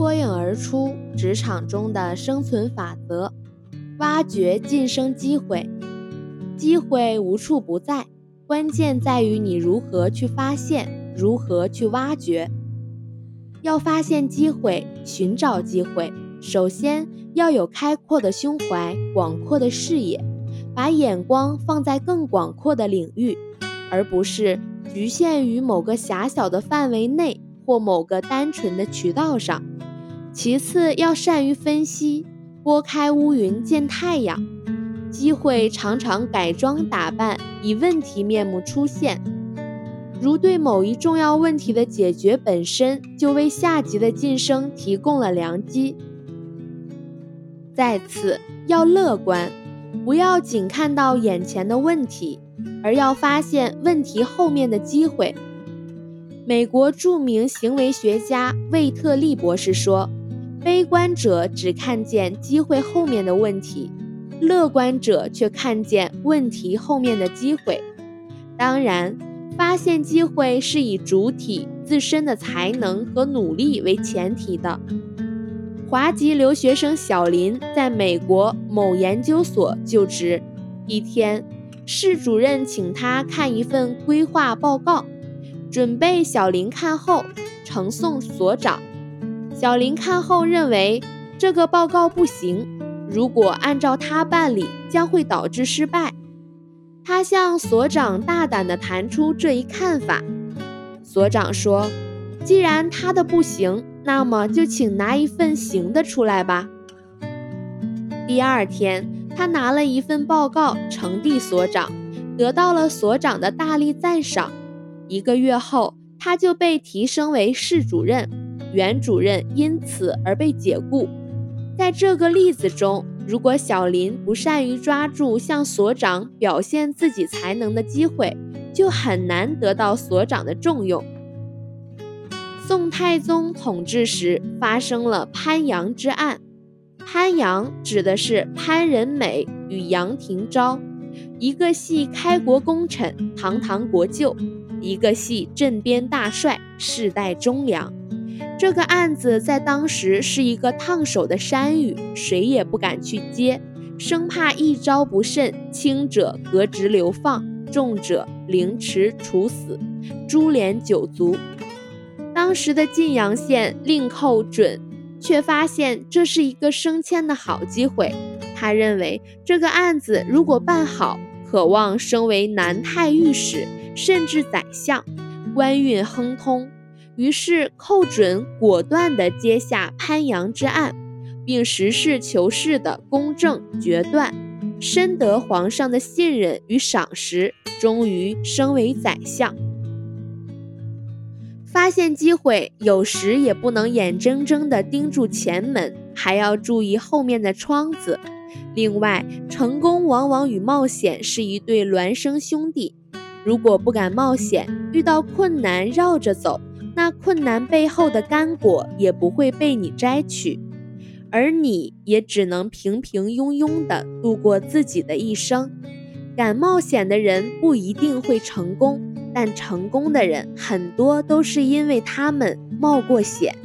脱颖而出职场中的生存法则，挖掘晋升机会。机会无处不在，关键在于你如何去发现，如何去挖掘。要发现机会，寻找机会，首先要有开阔的胸怀、广阔的视野，把眼光放在更广阔的领域，而不是局限于某个狭小的范围内或某个单纯的渠道上。其次，要善于分析，拨开乌云见太阳。机会常常改装打扮，以问题面目出现，如对某一重要问题的解决本身就为下级的晋升提供了良机。再次，要乐观，不要仅看到眼前的问题，而要发现问题后面的机会。美国著名行为学家魏特利博士说。悲观者只看见机会后面的问题，乐观者却看见问题后面的机会。当然，发现机会是以主体自身的才能和努力为前提的。华籍留学生小林在美国某研究所就职，一天，室主任请他看一份规划报告，准备小林看后呈送所长。小林看后认为这个报告不行，如果按照他办理，将会导致失败。他向所长大胆地谈出这一看法。所长说：“既然他的不行，那么就请拿一份行的出来吧。”第二天，他拿了一份报告呈递所长，得到了所长的大力赞赏。一个月后，他就被提升为室主任。原主任因此而被解雇。在这个例子中，如果小林不善于抓住向所长表现自己才能的机会，就很难得到所长的重用。宋太宗统治时发生了潘阳之案，潘阳指的是潘仁美与杨廷昭，一个系开国功臣，堂堂国舅；一个系镇边大帅，世代忠良。这个案子在当时是一个烫手的山芋，谁也不敢去接，生怕一招不慎，轻者革职流放，重者凌迟处死，株连九族。当时的晋阳县令寇准却发现这是一个升迁的好机会，他认为这个案子如果办好，可望升为南太御史，甚至宰相，官运亨通。于是，寇准果断地接下潘阳之案，并实事求是地公正决断，深得皇上的信任与赏识，终于升为宰相。发现机会，有时也不能眼睁睁地盯住前门，还要注意后面的窗子。另外，成功往往与冒险是一对孪生兄弟。如果不敢冒险，遇到困难绕着走。那困难背后的干果也不会被你摘取，而你也只能平平庸庸地度过自己的一生。敢冒险的人不一定会成功，但成功的人很多都是因为他们冒过险。